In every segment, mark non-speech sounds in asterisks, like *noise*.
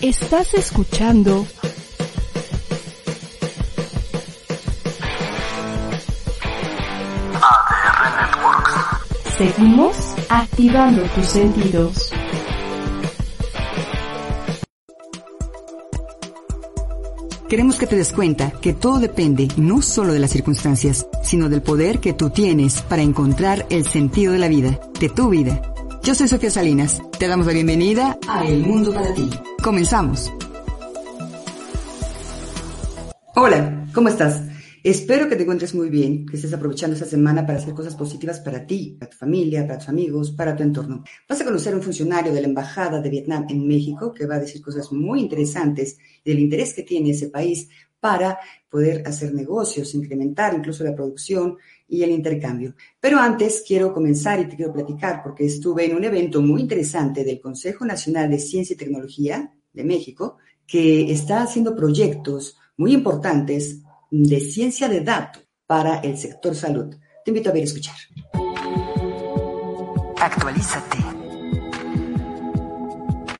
Estás escuchando ADR Networks. Seguimos activando tus sentidos. Queremos que te des cuenta que todo depende no solo de las circunstancias, sino del poder que tú tienes para encontrar el sentido de la vida, de tu vida. Yo soy Sofía Salinas. Te damos la bienvenida a El Mundo para ti. Comenzamos. Hola, ¿cómo estás? Espero que te encuentres muy bien, que estés aprovechando esta semana para hacer cosas positivas para ti, para tu familia, para tus amigos, para tu entorno. Vas a conocer a un funcionario de la Embajada de Vietnam en México que va a decir cosas muy interesantes del interés que tiene ese país para poder hacer negocios, incrementar incluso la producción y el intercambio. Pero antes quiero comenzar y te quiero platicar porque estuve en un evento muy interesante del Consejo Nacional de Ciencia y Tecnología de México que está haciendo proyectos muy importantes de ciencia de datos para el sector salud. Te invito a ver y escuchar. Actualízate.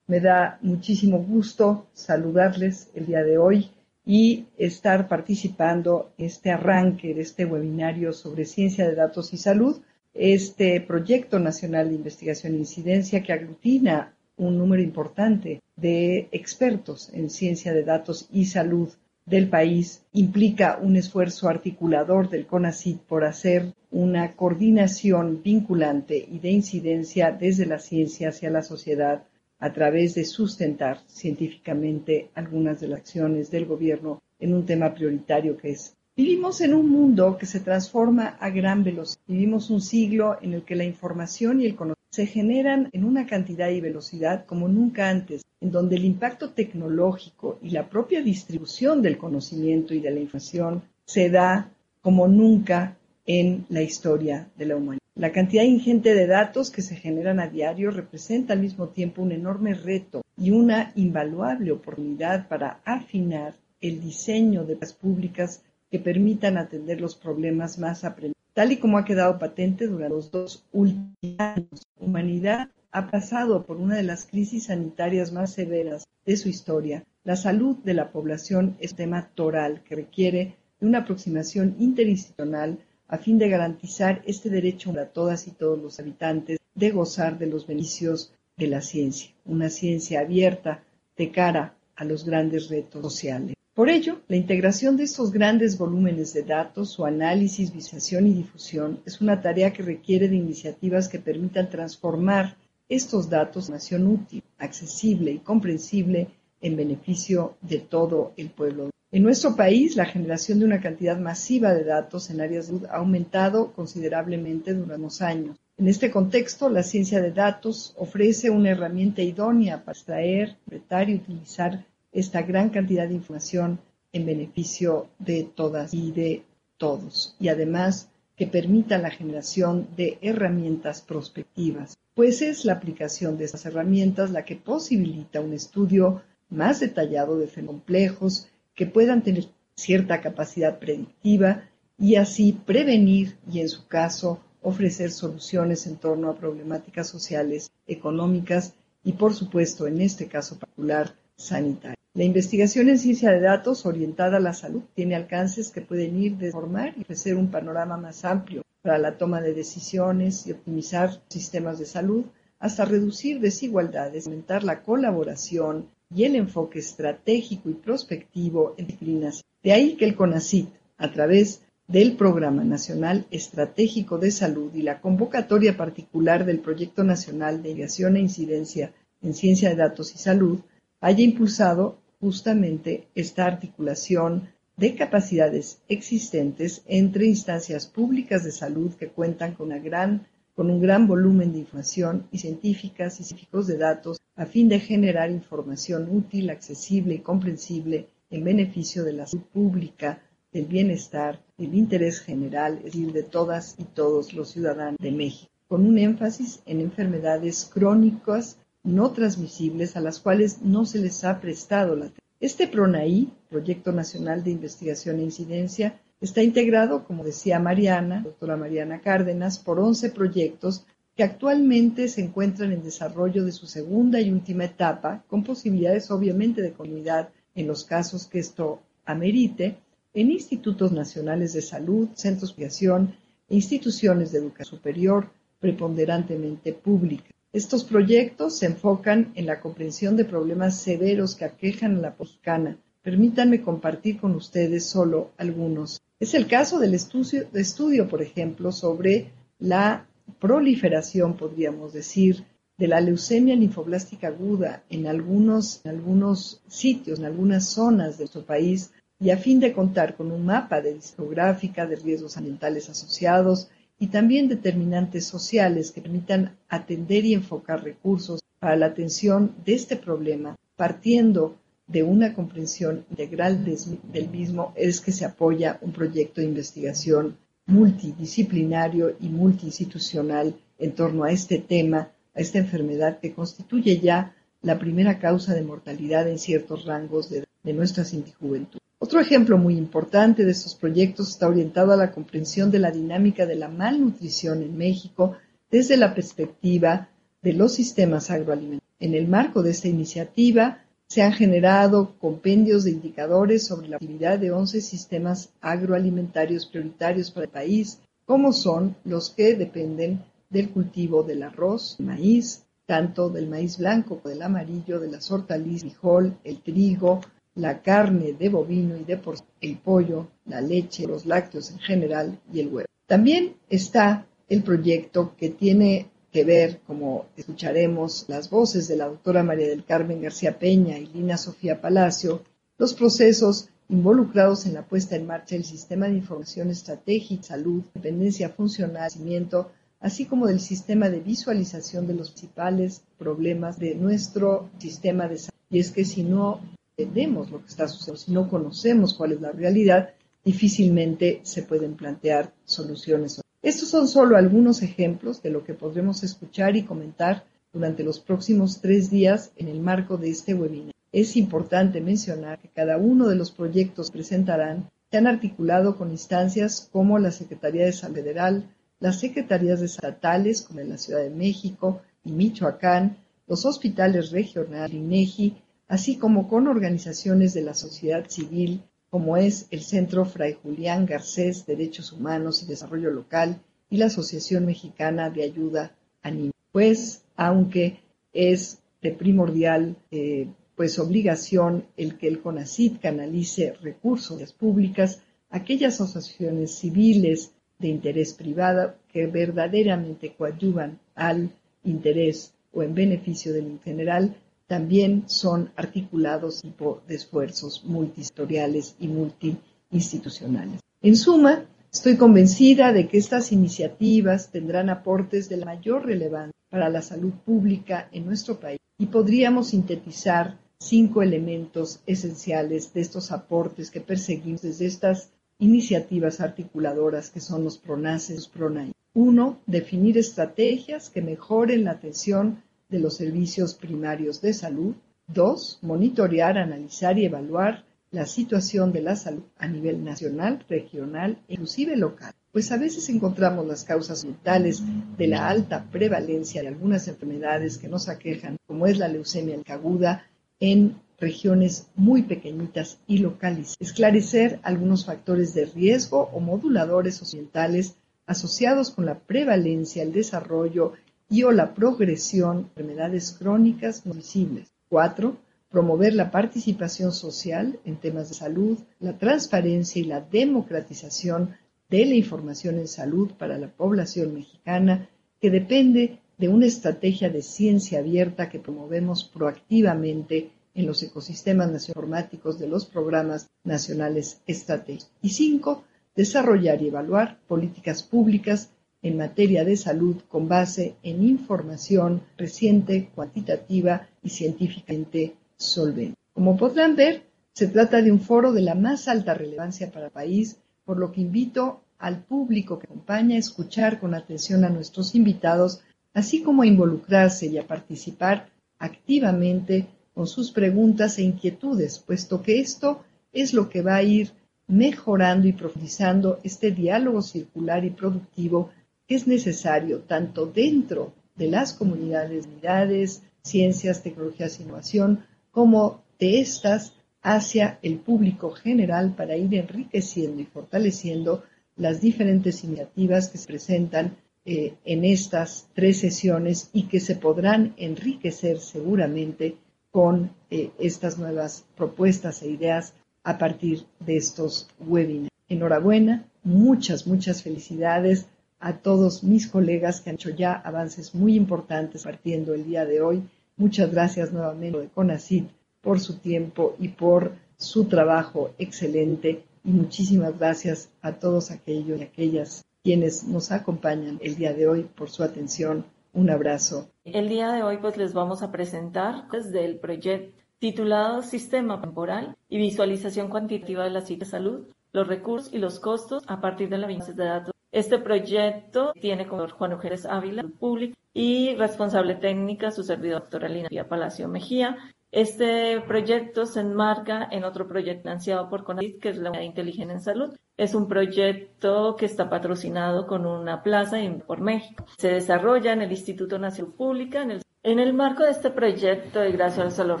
Me da muchísimo gusto saludarles el día de hoy y estar participando este arranque de este webinario sobre ciencia de datos y salud, este proyecto nacional de investigación e incidencia que aglutina un número importante de expertos en ciencia de datos y salud del país implica un esfuerzo articulador del CONACYT por hacer una coordinación vinculante y de incidencia desde la ciencia hacia la sociedad a través de sustentar científicamente algunas de las acciones del gobierno en un tema prioritario que es Vivimos en un mundo que se transforma a gran velocidad. Vivimos un siglo en el que la información y el conocimiento se generan en una cantidad y velocidad como nunca antes, en donde el impacto tecnológico y la propia distribución del conocimiento y de la información se da como nunca en la historia de la humanidad. La cantidad ingente de datos que se generan a diario representa al mismo tiempo un enorme reto y una invaluable oportunidad para afinar el diseño de las públicas que permitan atender los problemas más apremiantes Tal y como ha quedado patente durante los dos últimos años, la humanidad ha pasado por una de las crisis sanitarias más severas de su historia. La salud de la población es un tema toral que requiere de una aproximación interinstitucional a fin de garantizar este derecho a todas y todos los habitantes de gozar de los beneficios de la ciencia, una ciencia abierta de cara a los grandes retos sociales. Por ello, la integración de estos grandes volúmenes de datos, su análisis, visualización y difusión es una tarea que requiere de iniciativas que permitan transformar estos datos en información útil, accesible y comprensible en beneficio de todo el pueblo. En nuestro país, la generación de una cantidad masiva de datos en áreas de ha aumentado considerablemente durante los años. En este contexto, la ciencia de datos ofrece una herramienta idónea para extraer, interpretar y utilizar esta gran cantidad de información en beneficio de todas y de todos, y además que permita la generación de herramientas prospectivas, pues es la aplicación de estas herramientas la que posibilita un estudio más detallado de fenómenos complejos que puedan tener cierta capacidad predictiva y así prevenir y en su caso ofrecer soluciones en torno a problemáticas sociales, económicas y por supuesto en este caso particular sanitaria. La investigación en ciencia de datos orientada a la salud tiene alcances que pueden ir de formar y ofrecer un panorama más amplio para la toma de decisiones y optimizar sistemas de salud, hasta reducir desigualdades, aumentar la colaboración y el enfoque estratégico y prospectivo en disciplinas. De ahí que el CONACIT, a través del Programa Nacional Estratégico de Salud y la convocatoria particular del Proyecto Nacional de Investigación e Incidencia en Ciencia de Datos y Salud, haya impulsado justamente esta articulación de capacidades existentes entre instancias públicas de salud que cuentan con, una gran, con un gran volumen de información y científicas y científicos de datos a fin de generar información útil, accesible y comprensible en beneficio de la salud pública, del bienestar, del interés general, es decir, de todas y todos los ciudadanos de México, con un énfasis en enfermedades crónicas no transmisibles a las cuales no se les ha prestado la atención. Este PRONAI, Proyecto Nacional de Investigación e Incidencia, está integrado, como decía Mariana, doctora Mariana Cárdenas, por 11 proyectos que actualmente se encuentran en desarrollo de su segunda y última etapa, con posibilidades obviamente de comunidad en los casos que esto amerite, en institutos nacionales de salud, centros de educación e instituciones de educación superior, preponderantemente públicas. Estos proyectos se enfocan en la comprensión de problemas severos que aquejan a la poscana. Permítanme compartir con ustedes solo algunos. Es el caso del estudio, por ejemplo, sobre la proliferación, podríamos decir, de la leucemia linfoblástica aguda en algunos, algunos sitios, en algunas zonas de nuestro país, y a fin de contar con un mapa de discográfica de riesgos ambientales asociados y también determinantes sociales que permitan atender y enfocar recursos para la atención de este problema, partiendo de una comprensión integral del mismo, es que se apoya un proyecto de investigación multidisciplinario y multiinstitucional en torno a este tema, a esta enfermedad que constituye ya la primera causa de mortalidad en ciertos rangos de, nuestra juventud. Otro ejemplo muy importante de estos proyectos está orientado a la comprensión de la dinámica de la malnutrición en México desde la perspectiva de los sistemas agroalimentarios. En el marco de esta iniciativa se han generado compendios de indicadores sobre la actividad de 11 sistemas agroalimentarios prioritarios para el país, como son los que dependen del cultivo del arroz, el maíz, tanto del maíz blanco como del amarillo, de las hortalizas, el frijol, el trigo, la carne de bovino y de porcino, el pollo, la leche, los lácteos en general y el huevo. También está el proyecto que tiene que ver, como escucharemos las voces de la doctora María del Carmen García Peña y Lina Sofía Palacio, los procesos involucrados en la puesta en marcha del sistema de información estratégica, salud, dependencia funcional, cimiento, así como del sistema de visualización de los principales problemas de nuestro sistema de salud. Y es que si no entendemos lo que está sucediendo, si no conocemos cuál es la realidad, difícilmente se pueden plantear soluciones. Estos son solo algunos ejemplos de lo que podremos escuchar y comentar durante los próximos tres días en el marco de este webinar. Es importante mencionar que cada uno de los proyectos que presentarán se han articulado con instancias como la Secretaría de Salud Federal, las secretarías estatales como en la Ciudad de México y Michoacán, los hospitales regionales, INEGI, así como con organizaciones de la sociedad civil como es el Centro Fray Julián Garcés Derechos Humanos y Desarrollo Local y la Asociación Mexicana de Ayuda a Niños. Pues, aunque es de primordial eh, pues obligación el que el CONACIT canalice recursos públicas aquellas asociaciones civiles de interés privado que verdaderamente coadyuvan al interés o en beneficio del general también son articulados tipo de esfuerzos multisectoriales y multiinstitucionales. En suma, estoy convencida de que estas iniciativas tendrán aportes de la mayor relevancia para la salud pública en nuestro país y podríamos sintetizar cinco elementos esenciales de estos aportes que perseguimos desde estas iniciativas articuladoras que son los PRONACES, PRONAI. Uno, definir estrategias que mejoren la atención de los servicios primarios de salud. Dos, monitorear, analizar y evaluar la situación de la salud a nivel nacional, regional e inclusive local. Pues a veces encontramos las causas mentales de la alta prevalencia de algunas enfermedades que nos aquejan, como es la leucemia aguda, en regiones muy pequeñitas y locales. Esclarecer algunos factores de riesgo o moduladores ambientales asociados con la prevalencia, el desarrollo y o la progresión de enfermedades crónicas no visibles. Cuatro, promover la participación social en temas de salud, la transparencia y la democratización de la información en salud para la población mexicana, que depende de una estrategia de ciencia abierta que promovemos proactivamente en los ecosistemas informáticos de los programas nacionales estratégicos. Y cinco, desarrollar y evaluar políticas públicas en materia de salud con base en información reciente, cuantitativa y científicamente solvente. Como podrán ver, se trata de un foro de la más alta relevancia para el país, por lo que invito al público que acompaña a escuchar con atención a nuestros invitados, así como a involucrarse y a participar activamente con sus preguntas e inquietudes, puesto que esto es lo que va a ir mejorando y profundizando este diálogo circular y productivo es necesario tanto dentro de las comunidades, unidades, ciencias, tecnologías innovación, como de estas hacia el público general para ir enriqueciendo y fortaleciendo las diferentes iniciativas que se presentan eh, en estas tres sesiones y que se podrán enriquecer seguramente con eh, estas nuevas propuestas e ideas a partir de estos webinars. Enhorabuena, muchas, muchas felicidades a todos mis colegas que han hecho ya avances muy importantes partiendo el día de hoy. Muchas gracias nuevamente de CONACID por su tiempo y por su trabajo excelente y muchísimas gracias a todos aquellos y aquellas quienes nos acompañan el día de hoy por su atención. Un abrazo. El día de hoy pues les vamos a presentar desde el proyecto titulado Sistema Temporal y Visualización Cuantitativa de la Cita de Salud, los recursos y los costos a partir de la base de datos. Este proyecto tiene como Juan Ojérez Ávila, público, y responsable técnica su servidor doctora Lina Palacio Mejía, este proyecto se enmarca en otro proyecto financiado por CONACYT, que es la Unidad de Inteligencia en Salud. Es un proyecto que está patrocinado con una plaza por México. Se desarrolla en el Instituto Nacional Pública. En el, en el marco de este proyecto y gracias a los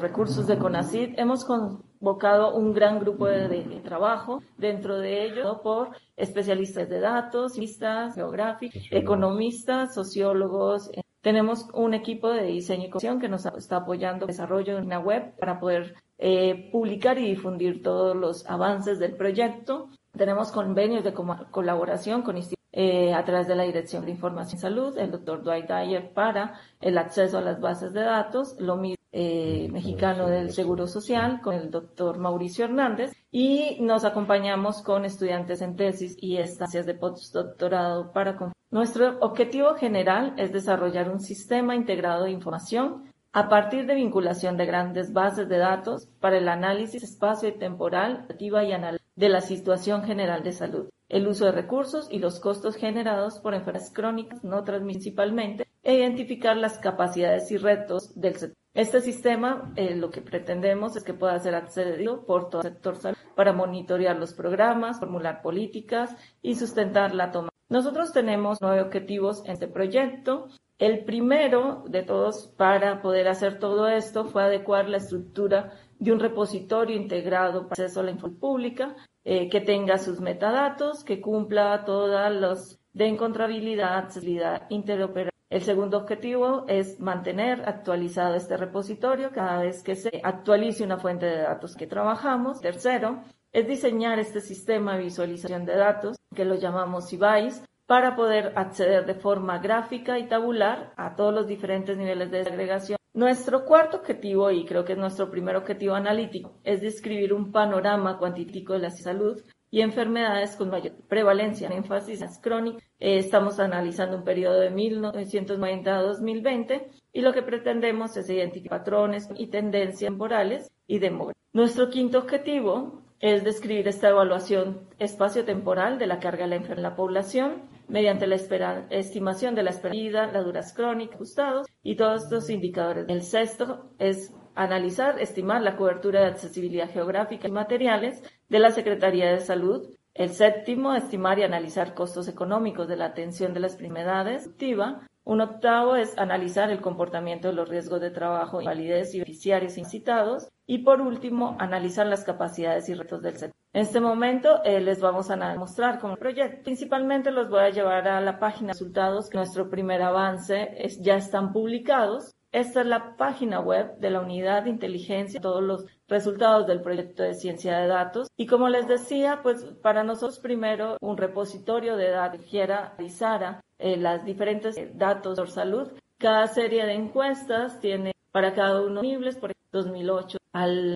recursos de CONACYT hemos convocado un gran grupo de, de trabajo, dentro de ello por especialistas de datos, geográficos, economistas, sociólogos, tenemos un equipo de diseño y comunicación que nos está apoyando el desarrollo de una web para poder eh, publicar y difundir todos los avances del proyecto. Tenemos convenios de colaboración con eh, a través de la Dirección de Información y Salud, el doctor Dwight Dyer para el acceso a las bases de datos, lo mismo eh, mexicano del Seguro Social con el doctor Mauricio Hernández y nos acompañamos con estudiantes en tesis y estancias de postdoctorado para nuestro objetivo general es desarrollar un sistema integrado de información a partir de vinculación de grandes bases de datos para el análisis espacio y temporal y de la situación general de salud, el uso de recursos y los costos generados por enfermedades crónicas no principalmente e identificar las capacidades y retos del sector. Este sistema eh, lo que pretendemos es que pueda ser accedido por todo el sector salud para monitorear los programas, formular políticas y sustentar la toma nosotros tenemos nueve objetivos en este proyecto. El primero de todos para poder hacer todo esto fue adecuar la estructura de un repositorio integrado para acceso a la información pública, eh, que tenga sus metadatos, que cumpla todas las de encontrabilidad, accesibilidad, interoperabilidad. El segundo objetivo es mantener actualizado este repositorio cada vez que se actualice una fuente de datos que trabajamos. Tercero, es diseñar este sistema de visualización de datos, que lo llamamos IBICE, para poder acceder de forma gráfica y tabular a todos los diferentes niveles de agregación. Nuestro cuarto objetivo, y creo que es nuestro primer objetivo analítico, es describir un panorama cuantitativo de la salud y enfermedades con mayor prevalencia, en énfasis crónica. Eh, estamos analizando un periodo de 1990 a 2020 y lo que pretendemos es identificar patrones y tendencias temporales y demográficas. Nuestro quinto objetivo es describir esta evaluación espacio-temporal de la carga de la en la población mediante la estimación de la esperanza, la duración crónica, ajustados y todos estos indicadores. El sexto es analizar, estimar la cobertura de accesibilidad geográfica y materiales de la Secretaría de Salud. El séptimo, estimar y analizar costos económicos de la atención de las enfermedades un octavo es analizar el comportamiento de los riesgos de trabajo, invalidez y beneficiarios incitados. Y por último, analizar las capacidades y retos del sector. En este momento eh, les vamos a mostrar cómo el proyecto. Principalmente los voy a llevar a la página de resultados, que nuestro primer avance es, ya están publicados. Esta es la página web de la unidad de inteligencia, todos los resultados del proyecto de ciencia de datos. Y como les decía, pues para nosotros primero un repositorio de datos que quiera realizar eh, las diferentes datos de salud. Cada serie de encuestas tiene para cada uno disponibles, por ejemplo, 2008. Al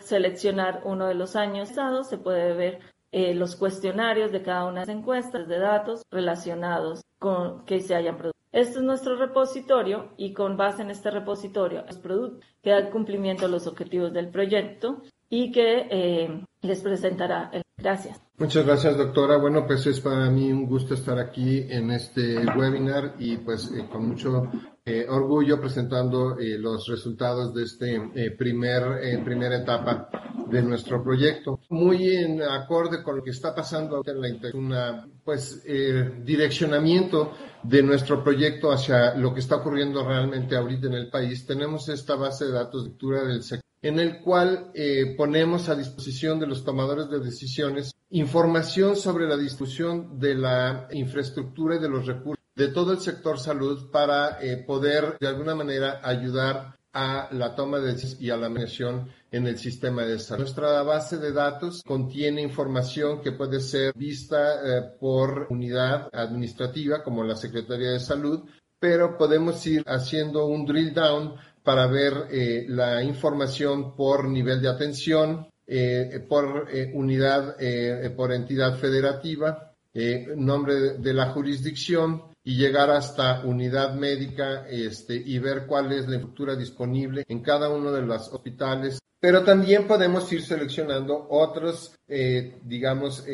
seleccionar uno de los años dados, se puede ver eh, los cuestionarios de cada una de las encuestas de datos relacionados con que se hayan producido. Este es nuestro repositorio y con base en este repositorio los productos que dan cumplimiento a los objetivos del proyecto y que eh, les presentará. El... Gracias. Muchas gracias, doctora. Bueno, pues es para mí un gusto estar aquí en este webinar y pues eh, con mucho eh, orgullo presentando eh, los resultados de este primer primera etapa de nuestro proyecto. Muy en acorde con lo que está pasando en la una pues direccionamiento de nuestro proyecto hacia lo que está ocurriendo realmente ahorita en el país. Tenemos esta base de datos de lectura del sector en el cual eh, ponemos a disposición de los tomadores de decisiones información sobre la distribución de la infraestructura y de los recursos de todo el sector salud para eh, poder de alguna manera ayudar a la toma de decisiones y a la mediación en el sistema de salud. Nuestra base de datos contiene información que puede ser vista eh, por unidad administrativa como la Secretaría de Salud, pero podemos ir haciendo un drill down para ver eh, la información por nivel de atención, por unidad, por entidad federativa, nombre de, la jurisdicción y llegar hasta unidad médica este, y ver cuál es la infraestructura disponible en cada uno de los hospitales. Pero también podemos ir seleccionando otros, digamos,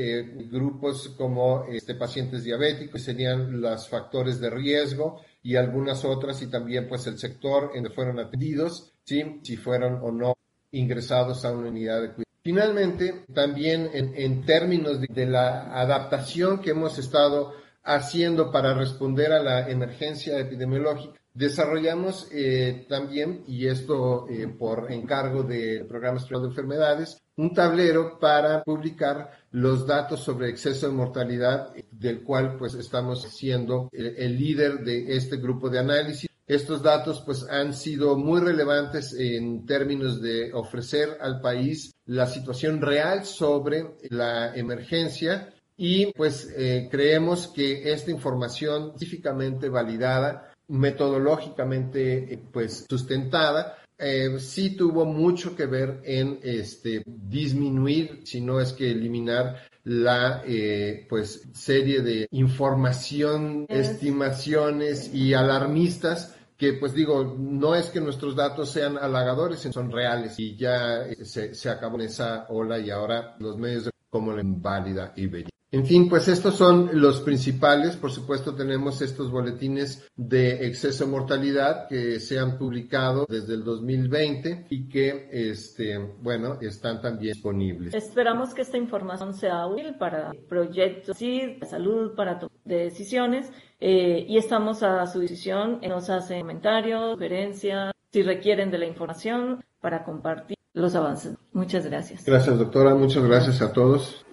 grupos como este, pacientes diabéticos, serían los factores de riesgo, y algunas otras y también pues el sector en que fueron atendidos, ¿sí? si fueron o no ingresados a una unidad de cuidado. Finalmente, también en, términos de, la adaptación que hemos estado haciendo para responder a la emergencia epidemiológica, desarrollamos eh, también, y esto eh, por encargo del Programa Estatal de Enfermedades, un tablero para publicar los datos sobre exceso de mortalidad, del cual pues estamos siendo el, líder de este grupo de análisis. Estos datos pues han sido muy relevantes en términos de ofrecer al país la situación real sobre la emergencia y pues eh, creemos que esta información científicamente validada, metodológicamente eh, pues sustentada, eh, sí tuvo mucho que ver en este, disminuir, si no es que eliminar la eh, pues serie de información, estimaciones y alarmistas que pues digo, no es que nuestros datos sean halagadores, son reales y ya eh, se, se acabó esa ola y ahora los medios como la inválida y bella. En fin, pues estos son los principales. Por supuesto, tenemos estos boletines de exceso de mortalidad que se han publicado desde el 2020 y que, este, bueno, están también disponibles. Esperamos que esta información sea útil para proyectos de salud, para tomar decisiones eh, y estamos a su decisión. Nos hacen comentarios, sugerencias, si requieren de la información para compartir los avances. Muchas gracias. Gracias, doctora. Muchas gracias a todos.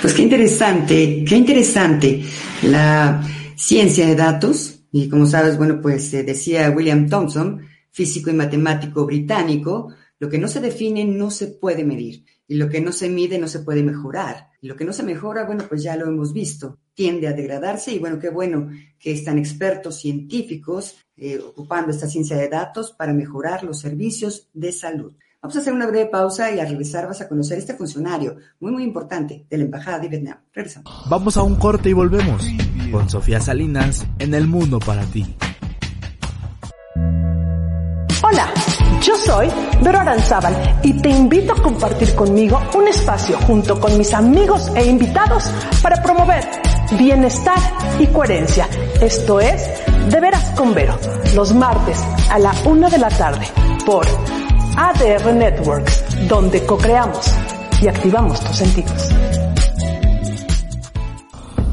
Pues qué interesante, qué interesante la ciencia de datos. Y como sabes, bueno, pues eh, decía William Thompson, físico y matemático británico, lo que no se define no se puede medir y lo que no se mide no se puede mejorar. Y lo que no se mejora, bueno, pues ya lo hemos visto, tiende a degradarse y bueno, qué bueno que están expertos científicos eh, ocupando esta ciencia de datos para mejorar los servicios de salud. Vamos a hacer una breve pausa y al regresar vas a conocer este funcionario muy muy importante de la Embajada de Vietnam. Regresamos. Vamos a un corte y volvemos con Sofía Salinas en El Mundo para ti. Hola, yo soy Vero Aranzábal y te invito a compartir conmigo un espacio junto con mis amigos e invitados para promover bienestar y coherencia. Esto es De Veras con Vero, los martes a la una de la tarde por ADR Networks, donde co-creamos y activamos tus sentidos.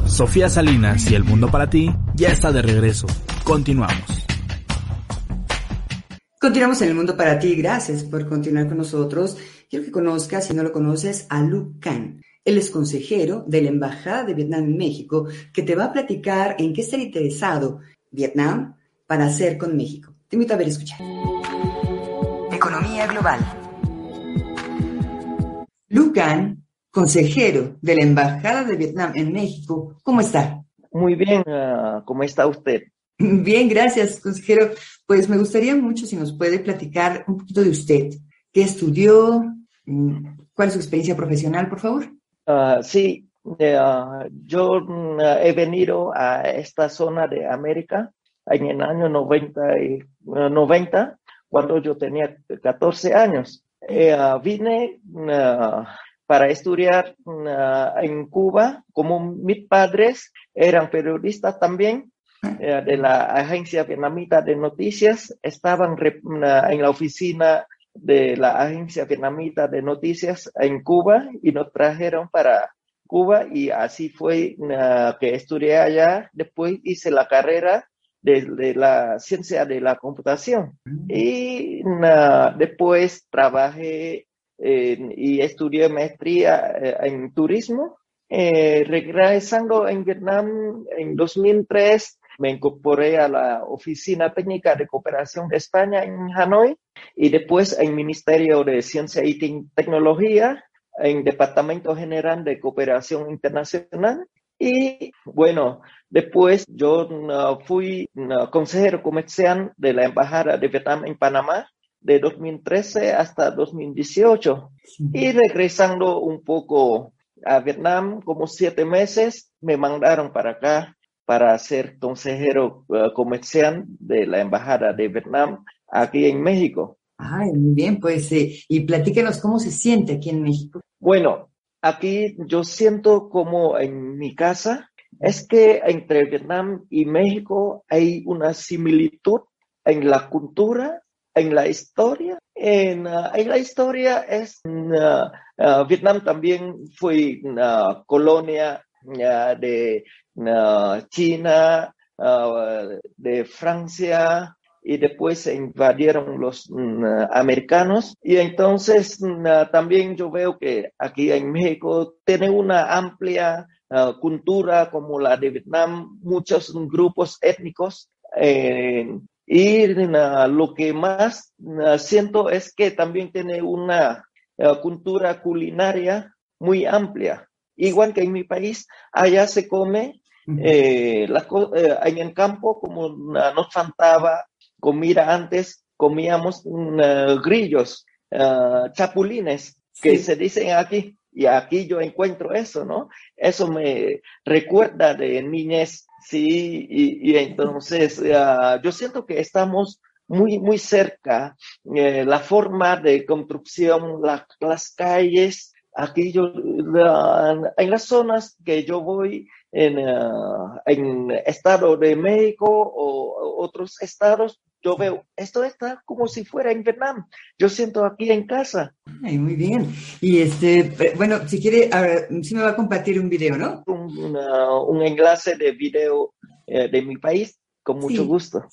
Sofía Salinas y El Mundo para ti ya está de regreso. Continuamos. Continuamos en El Mundo para ti. Gracias por continuar con nosotros. Quiero que conozcas, si no lo conoces, a Luke Khan. Él es consejero de la Embajada de Vietnam en México, que te va a platicar en qué estar interesado Vietnam para hacer con México. Te invito a ver y escuchar. Economía Global. Lucan, consejero de la Embajada de Vietnam en México, ¿cómo está? Muy bien, ah, ¿cómo está usted? *laughs* Bien, gracias, consejero. Pues me gustaría mucho si nos puede platicar un poquito de usted. ¿Qué estudió? Mm, ¿Cuál es su experiencia profesional, por favor? Uh, sí, uh, yo uh, he venido a esta zona de América en el año 90, y, 90 cuando yo tenía 14 años. Eh, vine para estudiar en Cuba, como mis padres eran periodistas también, eh, de la agencia vietnamita de noticias, estaban en la oficina de la agencia vietnamita de noticias en Cuba y nos trajeron para Cuba y así fue que estudié allá. Después hice la carrera de, la ciencia de la computación y después trabajé y estudié maestría eh, en turismo. Eh, regresando en Vietnam en 2003, me incorporé a la Oficina Técnica de Cooperación de España en Hanoi y después en Ministerio de Ciencia y Tecnología, en Departamento General de Cooperación Internacional. Y bueno, después yo uh, fui uh, consejero comercial de la Embajada de Vietnam en Panamá de 2013 hasta 2018. Y regresando un poco a Vietnam, como siete meses, me mandaron para acá para ser consejero uh, comercial de la Embajada de Vietnam aquí en México. Ay, muy bien, pues, eh, y platíquenos cómo se siente aquí en México. Bueno, aquí yo siento como en mi casa, es que entre Vietnam y México hay una similitud en la cultura, en la historia. En, uh, en la historia es, uh, Vietnam también fue una colonia de China, ah, de Francia, y después se invadieron los mm, americanos. Y entonces mm, también yo veo que aquí en México tiene una amplia ah, cultura como la de Vietnam, muchos grupos étnicos. Eh, y lo que más siento es que también tiene una ah, cultura culinaria muy amplia. Igual que en mi país, allá se come eh, eh, en el campo, como nos faltaba comida antes, comíamos grillos, ah, chapulines, que se dicen aquí. Y aquí yo encuentro eso, ¿no? Eso me recuerda de niñez, sí, y, entonces ah, yo siento que estamos muy, muy cerca. Eh, la forma de construcción, las calles, aquí yo, en las zonas que yo voy, en, uh, en Estado de México o otros estados, yo veo, esto está como si fuera en Vietnam. Yo siento aquí en casa. Ay, muy bien. Y este, bueno, si quiere, si me va a compartir un video, ¿no? Un, un enlace de video eh, de mi país, con mucho sí. gusto.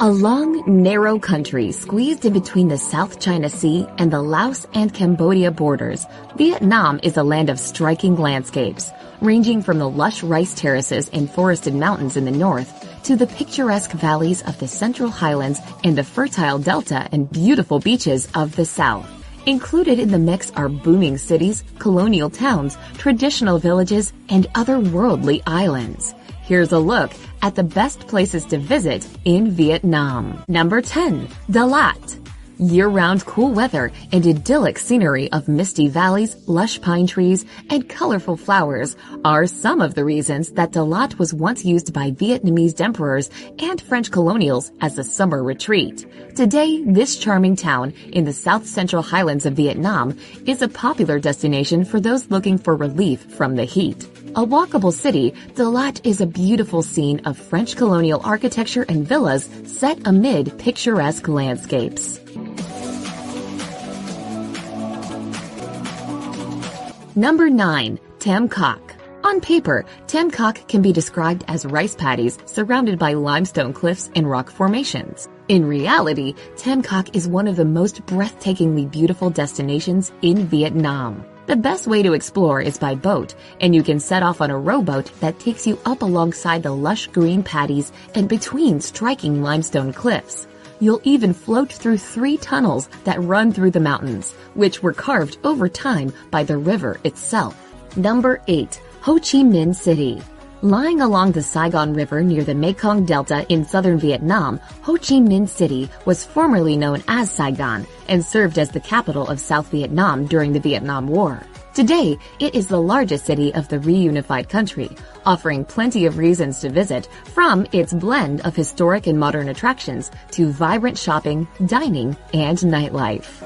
A long, narrow country squeezed in between the South China Sea and the Laos and Cambodia borders, Vietnam is a land of striking landscapes, ranging from the lush rice terraces and forested mountains in the north to the picturesque valleys of the Central Highlands and the fertile delta and beautiful beaches of the south. Included in the mix are booming cities, colonial towns, traditional villages, and otherworldly islands. Here's a look at the best places to visit in Vietnam. Number 10, Dalat. Year-round cool weather and idyllic scenery of misty valleys, lush pine trees, and colorful flowers are some of the reasons that Dalat was once used by Vietnamese emperors and French colonials as a summer retreat. Today, this charming town in the south central highlands of Vietnam is a popular destination for those looking for relief from the heat. A walkable city, Dalat is a beautiful scene of French colonial architecture and villas set amid picturesque landscapes. Number 9. Tam Kok. On paper, Tam Kok can be described as rice paddies surrounded by limestone cliffs and rock formations. In reality, Tam Kok is one of the most breathtakingly beautiful destinations in Vietnam. The best way to explore is by boat, and you can set off on a rowboat that takes you up alongside the lush green paddies and between striking limestone cliffs. You'll even float through three tunnels that run through the mountains, which were carved over time by the river itself. Number 8. Ho Chi Minh City. Lying along the Saigon River near the Mekong Delta in southern Vietnam, Ho Chi Minh City was formerly known as Saigon and served as the capital of South Vietnam during the Vietnam War. Today, it is the largest city of the reunified country, offering plenty of reasons to visit from its blend of historic and modern attractions to vibrant shopping, dining, and nightlife.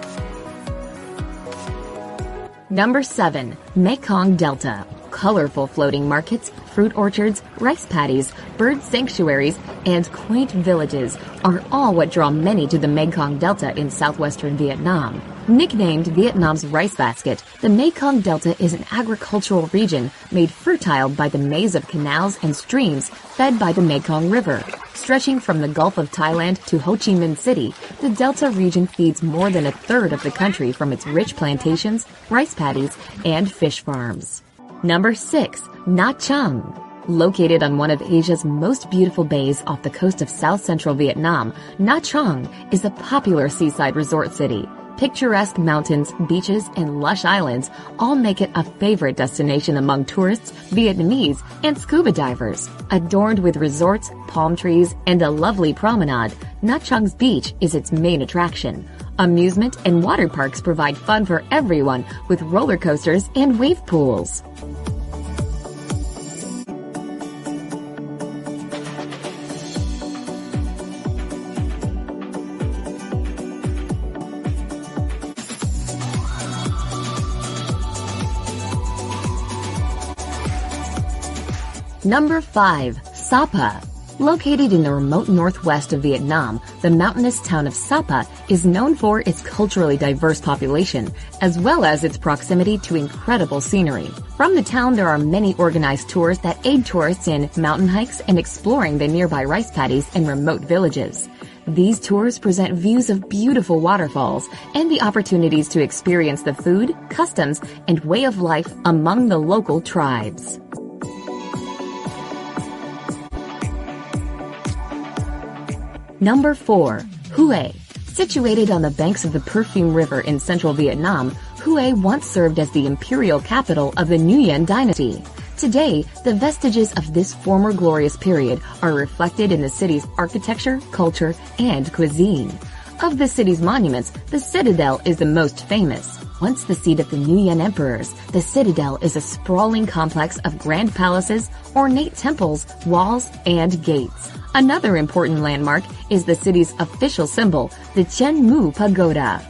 Number 7. Mekong Delta. Colorful floating markets, fruit orchards, rice paddies, bird sanctuaries, and quaint villages are all what draw many to the Mekong Delta in southwestern Vietnam. Nicknamed Vietnam's rice basket, the Mekong Delta is an agricultural region made fertile by the maze of canals and streams fed by the Mekong River. Stretching from the Gulf of Thailand to Ho Chi Minh City, the Delta region feeds more than a third of the country from its rich plantations, rice paddies, and fish farms. Number 6. Nha Trang. Located on one of Asia's most beautiful bays off the coast of south central Vietnam, Nha Trang is a popular seaside resort city. Picturesque mountains, beaches, and lush islands all make it a favorite destination among tourists, Vietnamese, and scuba divers. Adorned with resorts, palm trees, and a lovely promenade, Nha Trang's beach is its main attraction. Amusement and water parks provide fun for everyone with roller coasters and wave pools. Number 5. Sapa. Located in the remote northwest of Vietnam, the mountainous town of Sapa is known for its culturally diverse population, as well as its proximity to incredible scenery. From the town, there are many organized tours that aid tourists in mountain hikes and exploring the nearby rice paddies and remote villages. These tours present views of beautiful waterfalls and the opportunities to experience the food, customs, and way of life among the local tribes. Number 4. Hue. Situated on the banks of the Perfume River in central Vietnam, Hue once served as the imperial capital of the Nguyen dynasty. Today, the vestiges of this former glorious period are reflected in the city's architecture, culture, and cuisine. Of the city's monuments, the Citadel is the most famous. Once the seat of the Nguyen emperors, the Citadel is a sprawling complex of grand palaces, ornate temples, walls, and gates. Another important landmark is the city's official symbol, the Chien Mu Pagoda.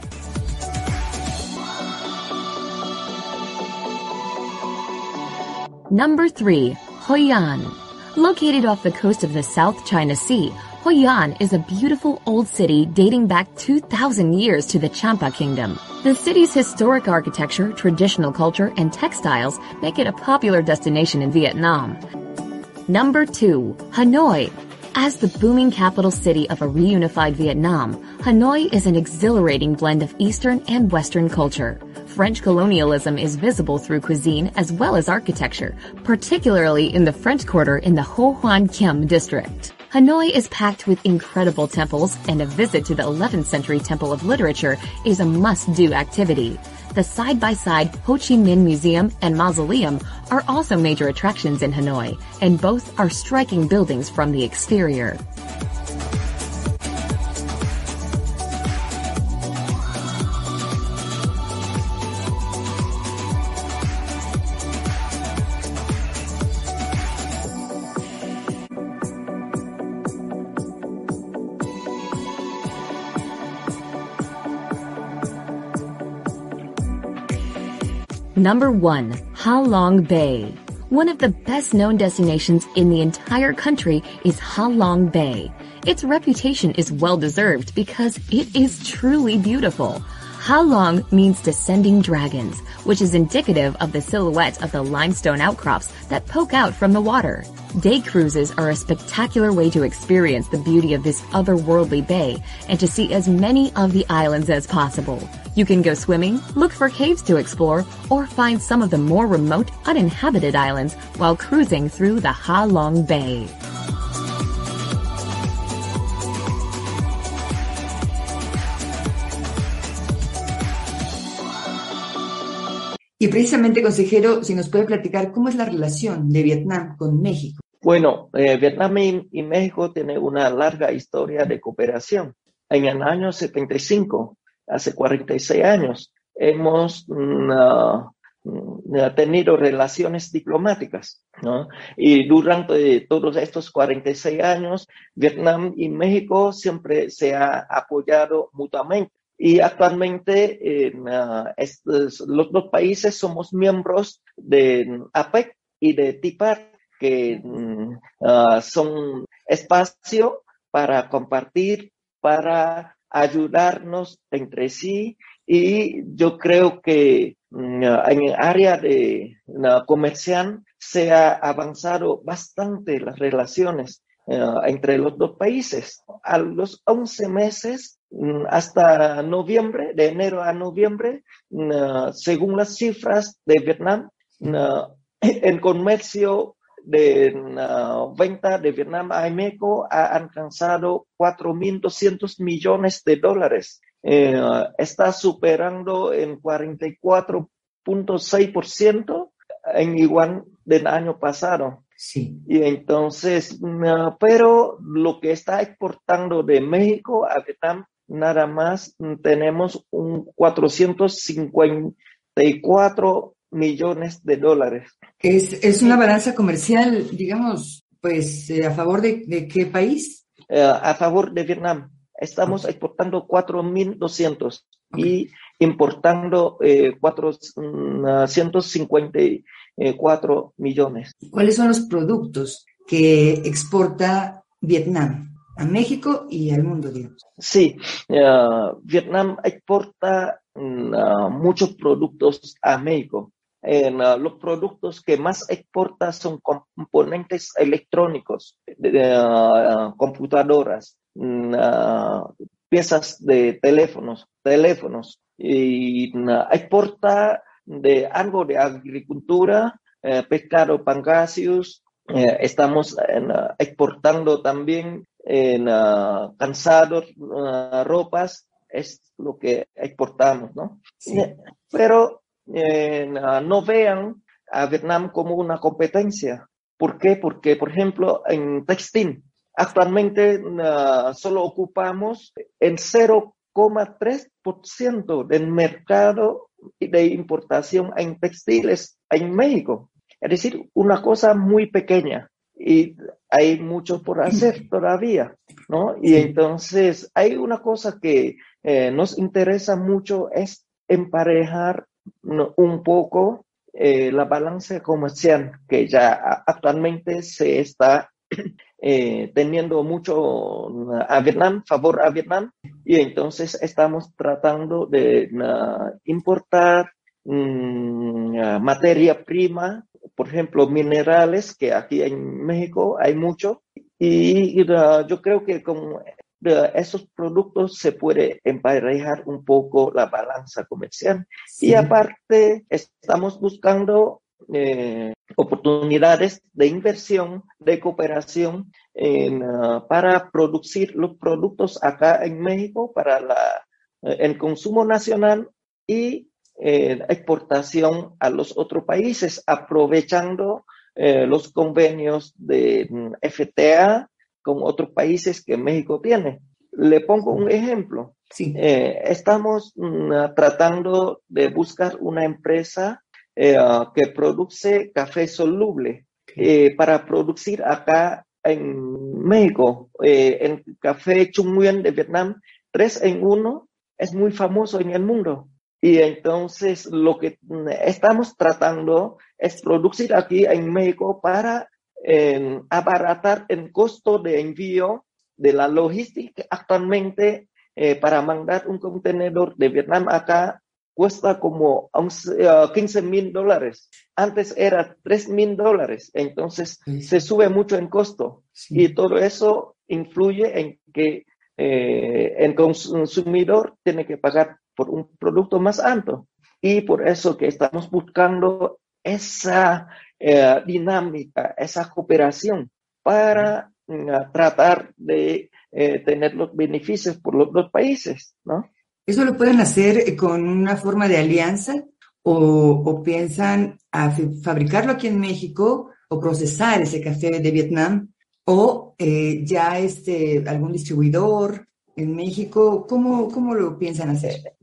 Number 3. Hoi An. Located off the coast of the South China Sea, Hoi An is a beautiful old city dating back 2,000 years to the Champa Kingdom. The city's historic architecture, traditional culture, and textiles make it a popular destination in Vietnam. Number 2. Hanoi. As the booming capital city of a reunified Vietnam, Hanoi is an exhilarating blend of Eastern and Western culture. French colonialism is visible through cuisine as well as architecture, particularly in the French Quarter in the Ho Hoan Kiem district. Hanoi is packed with incredible temples, and a visit to the 11th century Temple of Literature is a must-do activity. The side-by-side Ho Chi Minh Museum and Mausoleum are also major attractions in Hanoi, and both are striking buildings from the exterior. Number 1. Ha Long Bay. One of the best known destinations in the entire country is Ha Long Bay. Its reputation is well deserved because it is truly beautiful. Ha Long means descending dragons, which is indicative of the silhouette of the limestone outcrops that poke out from the water. Day cruises are a spectacular way to experience the beauty of this otherworldly bay and to see as many of the islands as possible. You can go swimming, look for caves to explore, or find some of the more remote, uninhabited islands while cruising through the Ha Long Bay. Y precisamente, consejero, si nos puede platicar cómo es la relación de Vietnam con México. Bueno, eh, Vietnam y, México tienen una larga historia de cooperación. En el año 75, hace 46 años, hemos mm, ah, mm, tenido relaciones diplomáticas. ¿no? Y durante todos estos 46 años, Vietnam y México siempre se han apoyado mutuamente. Y actualmente uh, los dos países somos miembros de APEC y de TIPAR que uh, son espacio para compartir, para ayudarnos entre sí. Y yo creo que mm, en el área de comercial se ha avanzado bastante las relaciones entre los dos países. A los 11 meses mm, hasta noviembre, de enero a noviembre, según las cifras de Vietnam, en comercio de venta de Vietnam a México ha alcanzado 4.200 millones de dólares. Eh, está superando en 44.6% en igual del año pasado. Sí. Y entonces, pero lo que está exportando de México a Vietnam, nada más tenemos un 454 millones de dólares. Es, es una balanza comercial, digamos, pues, eh, ¿a favor de, qué país? Eh, a favor de Vietnam. Estamos exportando 4.200 y importando eh, 454 millones. ¿Cuáles son los productos que exporta Vietnam a México y al mundo, digamos? Sí, eh, Vietnam exporta mm, muchos productos a México en uh, los productos que más exporta son componentes electrónicos, uh, computadoras, mm, piezas de teléfonos, teléfonos, y exporta de algo de agricultura, eh, pescado pangasius, eh, estamos exportando también en cansados, ropas, es lo que exportamos, ¿no? Pero no vean a Vietnam como una competencia. ¿Por qué? Porque, por ejemplo, en textil, actualmente solo ocupamos el 0,3% del mercado de importación en textiles en México. Es decir, una cosa muy pequeña y hay mucho por hacer todavía, ¿no? Y entonces hay una cosa que eh, nos interesa mucho es emparejar un poco eh, la balanza comercial que ya actualmente se está *clears throat* eh, teniendo mucho a Vietnam, favor a Vietnam, y entonces estamos tratando de importar mm, materia prima, por ejemplo, minerales, que aquí en México hay mucho, y, yo creo que con de esos productos se puede emparejar un poco la balanza comercial. Y aparte, estamos buscando eh, oportunidades de inversión, de cooperación ah, para producir los productos acá en México para la, eh, el consumo nacional y eh, exportación a los otros países, aprovechando los convenios de mm, FTA con otros países que México tiene. Le pongo un ejemplo. Eh, estamos mm, tratando de buscar una empresa eh, que produce café soluble eh, para producir acá en México. el café Chung Nguyen de Vietnam, tres en uno, es muy famoso en el mundo. Y entonces lo que mm, estamos tratando es producir aquí en México para en abaratar el costo de envío de la logística. Actualmente, eh, para mandar un contenedor de Vietnam acá, cuesta como 15 mil dólares. Antes era 3 mil dólares. Entonces, se sube mucho en costo. Y todo eso influye en que eh, el consumidor tiene que pagar por un producto más alto. Y por eso que estamos buscando esa eh, dinámica, esa cooperación para mm, tratar de eh, tener los beneficios por los dos países, ¿no? ¿Eso lo pueden hacer con una forma de alianza o, piensan fabricarlo aquí en México o procesar ese café de Vietnam o eh, ya este, algún distribuidor en México, ¿cómo, cómo lo piensan hacer?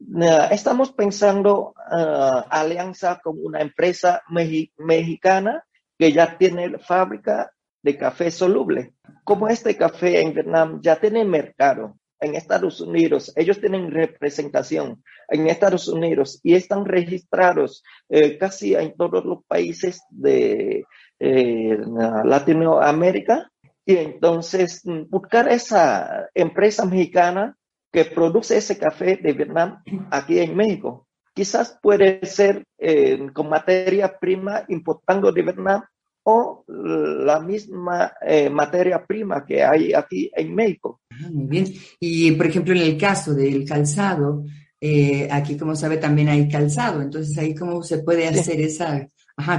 Estamos pensando uh, alianza con una empresa mexicana que ya tiene fábrica de café soluble. Como este café en Vietnam ya tiene mercado en Estados Unidos, ellos tienen representación en Estados Unidos y están registrados eh, casi en todos los países de eh, Latinoamérica. Y entonces mm, buscar esa empresa mexicana que produce ese café de Vietnam aquí en México. Quizás puede ser eh, con materia prima importando de Vietnam o la misma eh, materia prima que hay aquí en México. Ah, muy bien. Y, por ejemplo, en el caso del calzado, eh, aquí, como sabe, también hay calzado. Entonces, ahí, ¿cómo se puede hacer esa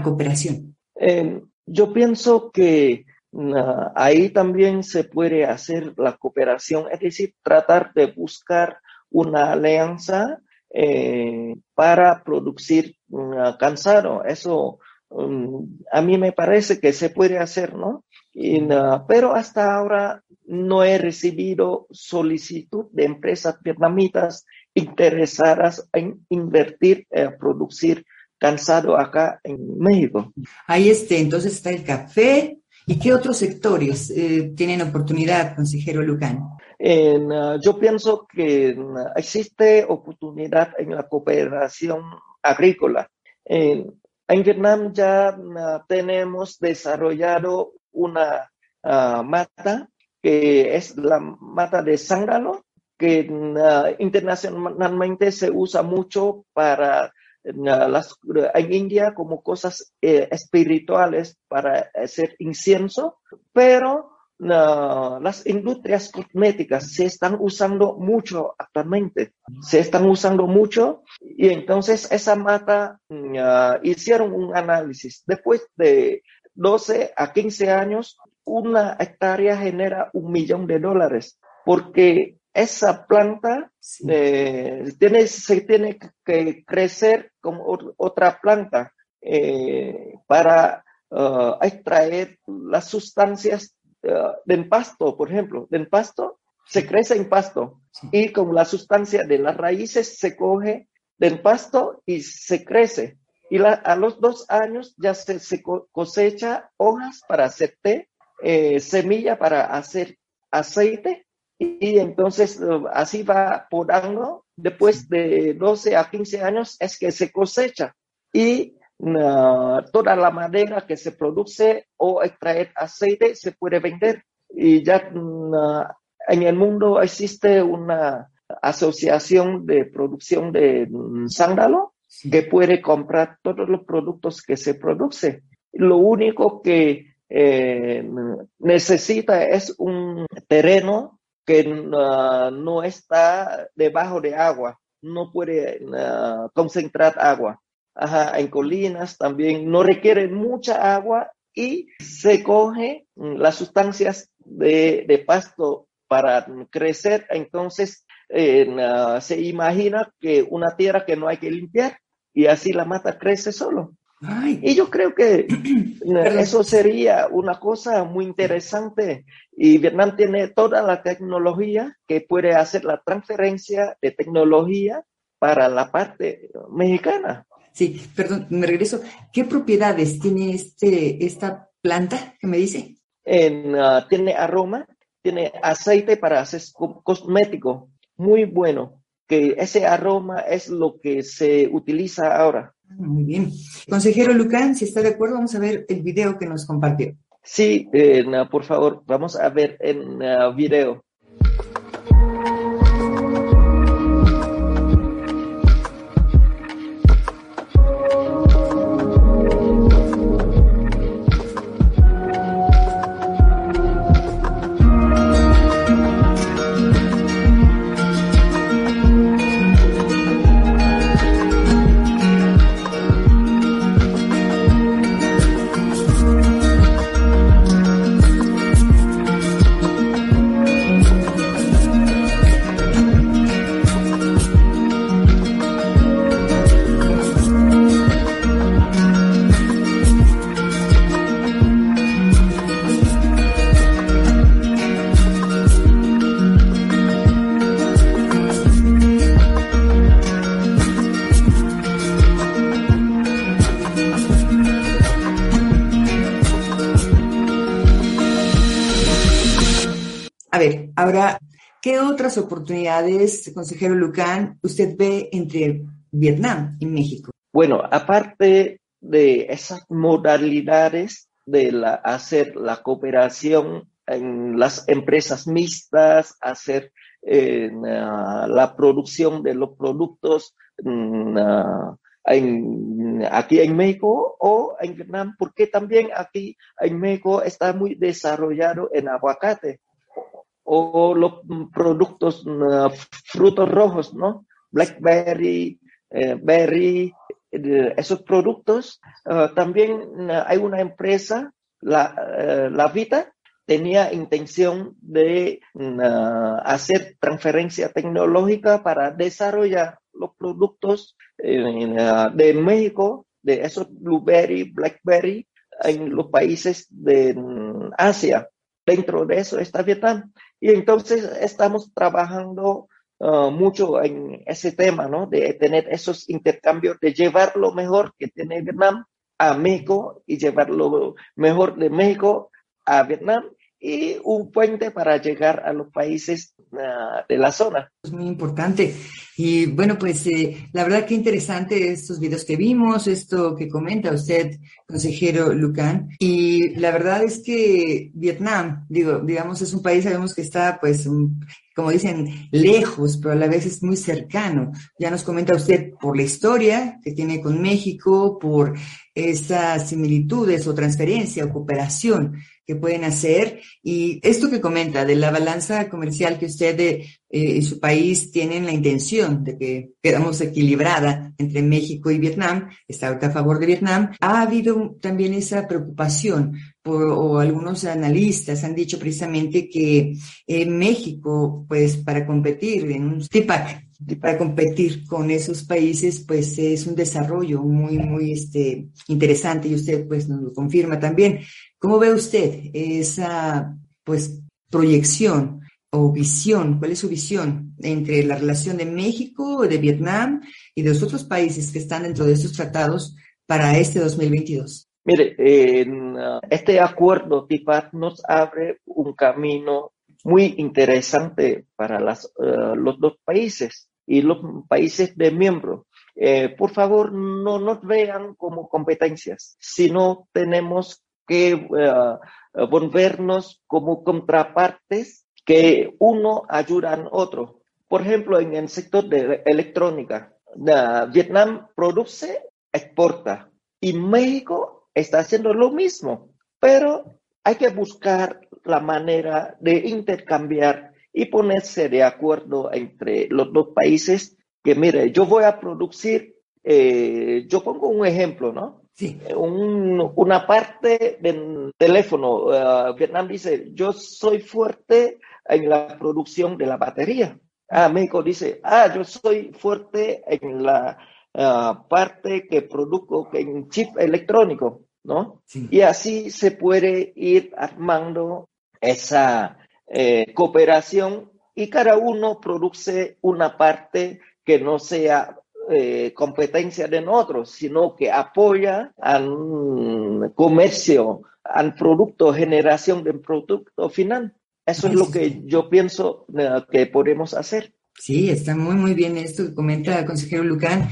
cooperación? Eh, yo pienso que ahí también se puede hacer la cooperación, es decir, tratar de buscar una alianza para producir calzado. Eso Um, a mí me parece que se puede hacer, ¿no? pero hasta ahora no he recibido solicitud de empresas vietnamitas interesadas en invertir, eh, producir cansado acá en México. Ahí este, entonces está el café. ¿Y qué otros sectores eh, tienen oportunidad, consejero Lucán? Uh, yo pienso que uh, existe oportunidad en la cooperación agrícola. En Vietnam ya uh, tenemos desarrollado una uh, mata que es la mata de zángano, que uh, internacionalmente se usa mucho para las, en India como cosas eh, espirituales para hacer incienso, pero las industrias cosméticas se están usando mucho actualmente, se están usando mucho y entonces esa mata uh, hicieron un análisis. Después de 12 a 15 años, una hectárea genera un millón de dólares porque esa planta eh, tiene, se tiene que crecer como otra planta eh, para uh, extraer las sustancias uh, del pasto, por ejemplo, del pasto, se crece en pasto y con la sustancia de las raíces se coge del pasto y se crece. Y a los dos años ya se, cosecha hojas para hacer té, eh, semilla para hacer aceite y, entonces uh, así va podando. Después de 12 a 15 años es que se cosecha y toda la madera que se produce o extraer aceite se puede vender. Y ya en el mundo existe una asociación de producción de sándalo que puede comprar todos los productos que se produce. Lo único que eh, necesita es un terreno que no está debajo de agua, no puede concentrar agua ajá, en colinas también no requieren mucha agua y se coge las sustancias de, pasto para crecer, entonces se imagina que una tierra que no hay que limpiar y así la mata crece solo. Y yo creo que *clears throat* eso sería una cosa muy interesante y Vietnam tiene toda la tecnología que puede hacer la transferencia de tecnología para la parte mexicana. Sí, perdón, me regreso. ¿Qué propiedades tiene este, esta planta que me dice? En, ah, tiene aroma, tiene aceite para hacer cosmético, muy bueno, que ese aroma es lo que se utiliza ahora. Ah, muy bien. Consejero Lucán, si está de acuerdo, vamos a ver el video que nos compartió. Sí, eh, por favor, vamos a ver en uh, video. Ahora, ¿qué otras oportunidades, consejero Lucán, usted ve entre Vietnam y México? Bueno, aparte de esas modalidades de la, hacer la cooperación en las empresas mixtas, hacer eh, la producción de los productos mm, aquí en México o en Vietnam, porque también aquí en México está muy desarrollado en aguacate o los productos, mm, frutos rojos, ¿no? Blackberry, eh, berry, eh, esos productos. Ah, también hay una empresa, la, eh, la Vita, tenía intención de mm, hacer transferencia tecnológica para desarrollar los productos de México, de esos blueberry, blackberry, en los países de mm, Asia. Dentro de eso está Vietnam. Y entonces estamos trabajando uh, mucho en ese tema, ¿no? De tener esos intercambios, de llevar lo mejor que tiene Vietnam a México y llevar lo mejor de México a Vietnam y un puente para llegar a los países uh, de la zona. Es muy importante. Y bueno, pues eh, la verdad que interesante estos videos que vimos, esto que comenta usted, consejero Lucan. Y la verdad es que Vietnam, digo, digamos, es un país, sabemos que está pues como dicen, lejos, pero a la vez es muy cercano. Ya nos comenta usted por la historia que tiene con México, por esas similitudes o transferencia o cooperación que pueden hacer. Y esto que comenta de la balanza comercial que usted eh, y su país tienen la intención de que quedamos equilibrada entre México y Vietnam, está a favor de Vietnam, ha habido también esa preocupación por, o algunos analistas han dicho precisamente que eh, México, pues para competir en un TIPAC, para competir con esos países, pues es un desarrollo muy, muy este, interesante y usted pues nos lo confirma también. ¿Cómo ve usted esa pues proyección o visión? ¿Cuál es su visión entre la relación de México, de Vietnam y de los otros países que están dentro de estos tratados para este 2022? Mire, este acuerdo TIPAC nos abre un camino muy interesante para las, eh, los dos países y los países de miembros. Eh, por favor, no nos vean como competencias, sino tenemos que eh, volvernos como contrapartes que uno ayuda al otro. Por ejemplo, en el sector de electrónica, Vietnam produce, exporta y México está haciendo lo mismo, pero hay que buscar la manera de intercambiar y ponerse de acuerdo entre los dos países que, mire, yo voy a producir, eh, yo pongo un ejemplo, ¿no? Sí. una parte del teléfono, uh, Vietnam dice, yo soy fuerte en la producción de la batería. Ah, México dice, ah, yo soy fuerte en la uh, parte que produzco en chip electrónico. ¿no? Y así se puede ir armando esa eh, cooperación y cada uno produce una parte que no sea eh, competencia de nosotros, sino que apoya al comercio, al producto, generación del producto final. Eso es lo que yo pienso eh, que podemos hacer. Sí, está muy, muy bien esto que comenta el consejero Lucán.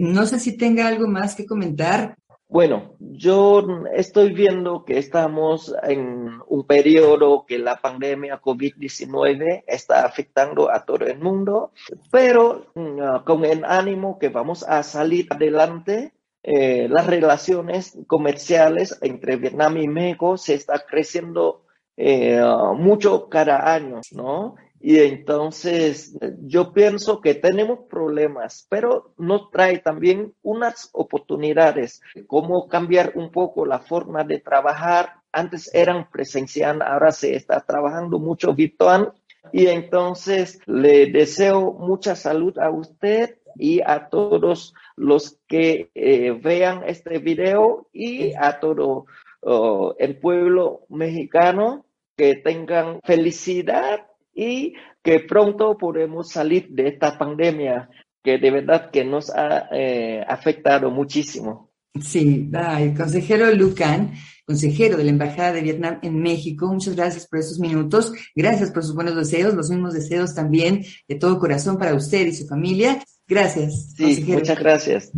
no sé si tenga algo más que comentar. Bueno, yo estoy viendo que estamos en un periodo que la pandemia COVID-19 está afectando a todo el mundo, pero mm, con el ánimo que vamos a salir adelante, eh, las relaciones comerciales entre Vietnam y México se está creciendo eh, mucho cada año, ¿no? Y entonces yo pienso que tenemos problemas, pero nos trae también unas oportunidades, como cambiar un poco la forma de trabajar. Antes eran presencial, ahora se está trabajando mucho virtual. Y entonces le deseo mucha salud a usted y a todos los que eh, vean este video y a todo oh, el pueblo mexicano que tengan felicidad y que pronto podemos salir de esta pandemia que de verdad que nos ha eh, afectado muchísimo. Sí, el consejero Lucan, consejero de la Embajada de Vietnam en México, muchas gracias por estos minutos, gracias por sus buenos deseos, los mismos deseos también de todo corazón para usted y su familia. Gracias. Sí, muchas gracias.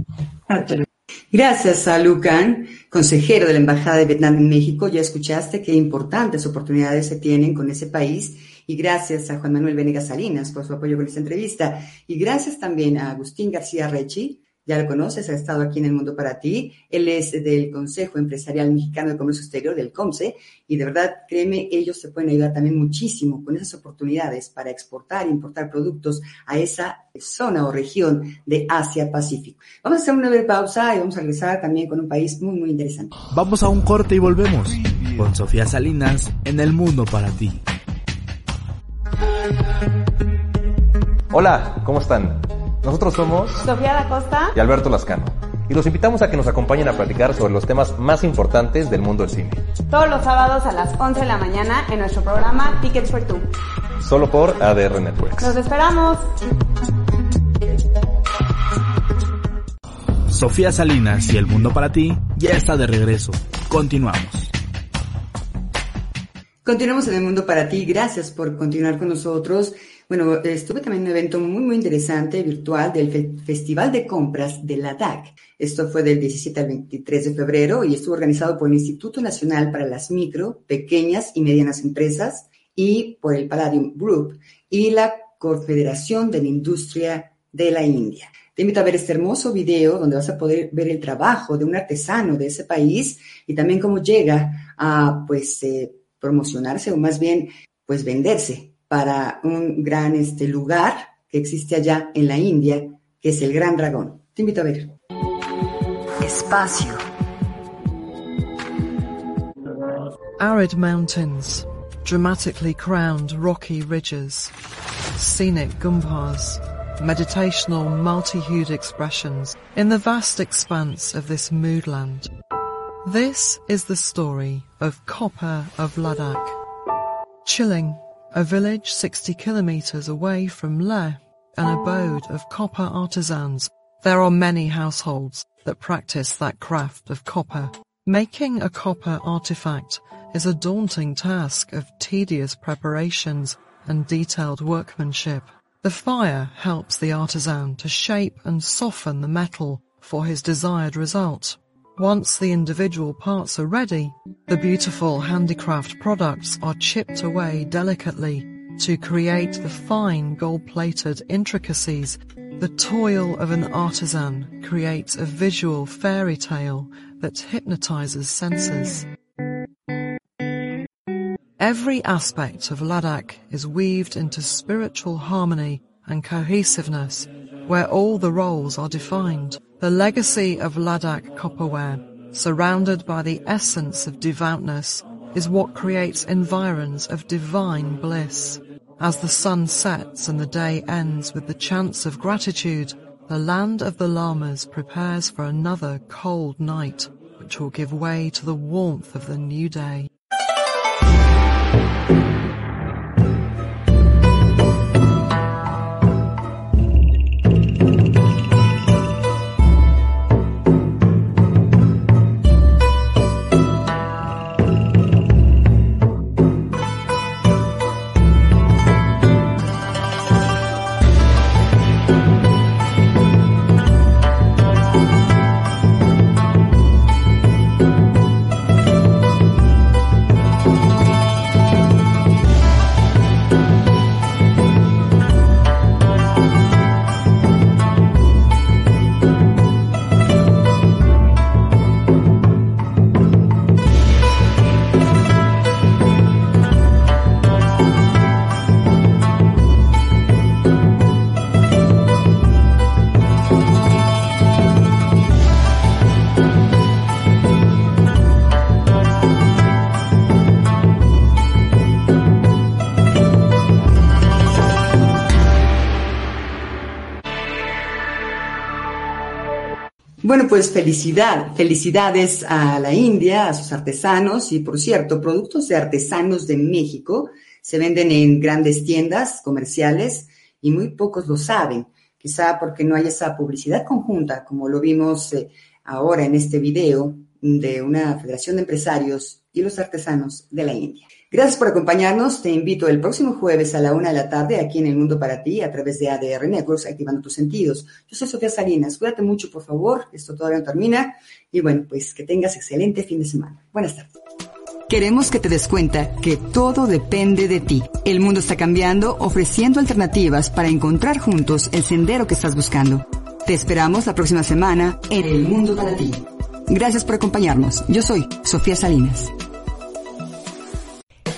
Gracias a Lucan, consejero de la Embajada de Vietnam en México. Ya escuchaste qué importantes oportunidades se tienen con ese país. Y gracias a Juan Manuel Venegas Salinas por su apoyo con esta entrevista. Y gracias también a Agustín García Rechi, ya lo conoces, ha estado aquí en El Mundo para Ti. Él es del Consejo Empresarial Mexicano de Comercio Exterior, del COMSE, y de verdad, créeme, ellos te pueden ayudar también muchísimo con esas oportunidades para exportar e importar productos a esa zona o región de Asia-Pacífico. Vamos a hacer una breve pausa y vamos a regresar también con un país muy, muy interesante. Vamos a un corte y volvemos con Sofía Salinas en El Mundo para Ti. Hola, ¿cómo están? Nosotros somos Sofía da Costa y Alberto Lascano. Y los invitamos a que nos acompañen a platicar sobre los temas más importantes del mundo del cine. Todos los sábados a las 11 de la mañana en nuestro programa Tickets for Two. Solo por ADR Networks. Los esperamos. Sofía Salinas y El Mundo para ti ya está de regreso. Continuamos. Continuamos en El Mundo para ti. Gracias por continuar con nosotros. Bueno, estuve también en un evento muy, muy interesante virtual del Festival de Compras de la DAC. Esto fue del 17 al 23 de febrero y estuvo organizado por el Instituto Nacional para las Micro, Pequeñas y Medianas Empresas y por el Palladium Group y la Confederación de la Industria de la India. Te invito a ver este hermoso video donde vas a poder ver el trabajo de un artesano de ese país y también cómo llega a pues eh, promocionarse o más bien pues venderse para un gran este, lugar que existe allá en la India, que es el Gran Dragón. Te invito a ver. Espacio. Arid mountains, dramatically crowned rocky ridges, scenic gumbars, meditational multi-hued expressions in the vast expanse of this moodland. This is the story of Copper of Ladakh. Chilling a village 60 kilometers away from Leh, an abode of copper artisans. There are many households that practice that craft of copper. Making a copper artifact is a daunting task of tedious preparations and detailed workmanship. The fire helps the artisan to shape and soften the metal for his desired result. Once the individual parts are ready, the beautiful handicraft products are chipped away delicately to create the fine gold-plated intricacies. The toil of an artisan creates a visual fairy tale that hypnotizes senses. Every aspect of Ladakh is weaved into spiritual harmony and cohesiveness, where all the roles are defined. The legacy of Ladakh copperware, surrounded by the essence of devoutness, is what creates environs of divine bliss. As the sun sets and the day ends with the chants of gratitude, the land of the Lamas prepares for another cold night, which will give way to the warmth of the new day. Pues felicidad, felicidades a la India, a sus artesanos y por cierto, productos de artesanos de México se venden en grandes tiendas comerciales y muy pocos lo saben, quizá porque no hay esa publicidad conjunta como lo vimos eh, ahora en este video de una federación de empresarios y los artesanos de la India. Gracias por acompañarnos. Te invito el próximo jueves a la una de la tarde aquí en El Mundo para Ti a través de ADR Networks, activando tus sentidos. Yo soy Sofía Salinas. Cuídate mucho, por favor. Esto todavía no termina. Y bueno, pues que tengas excelente fin de semana. Buenas tardes. Queremos que te des cuenta que todo depende de ti. El mundo está cambiando, ofreciendo alternativas para encontrar juntos el sendero que estás buscando. Te esperamos la próxima semana en El Mundo para Ti. Gracias por acompañarnos. Yo soy Sofía Salinas.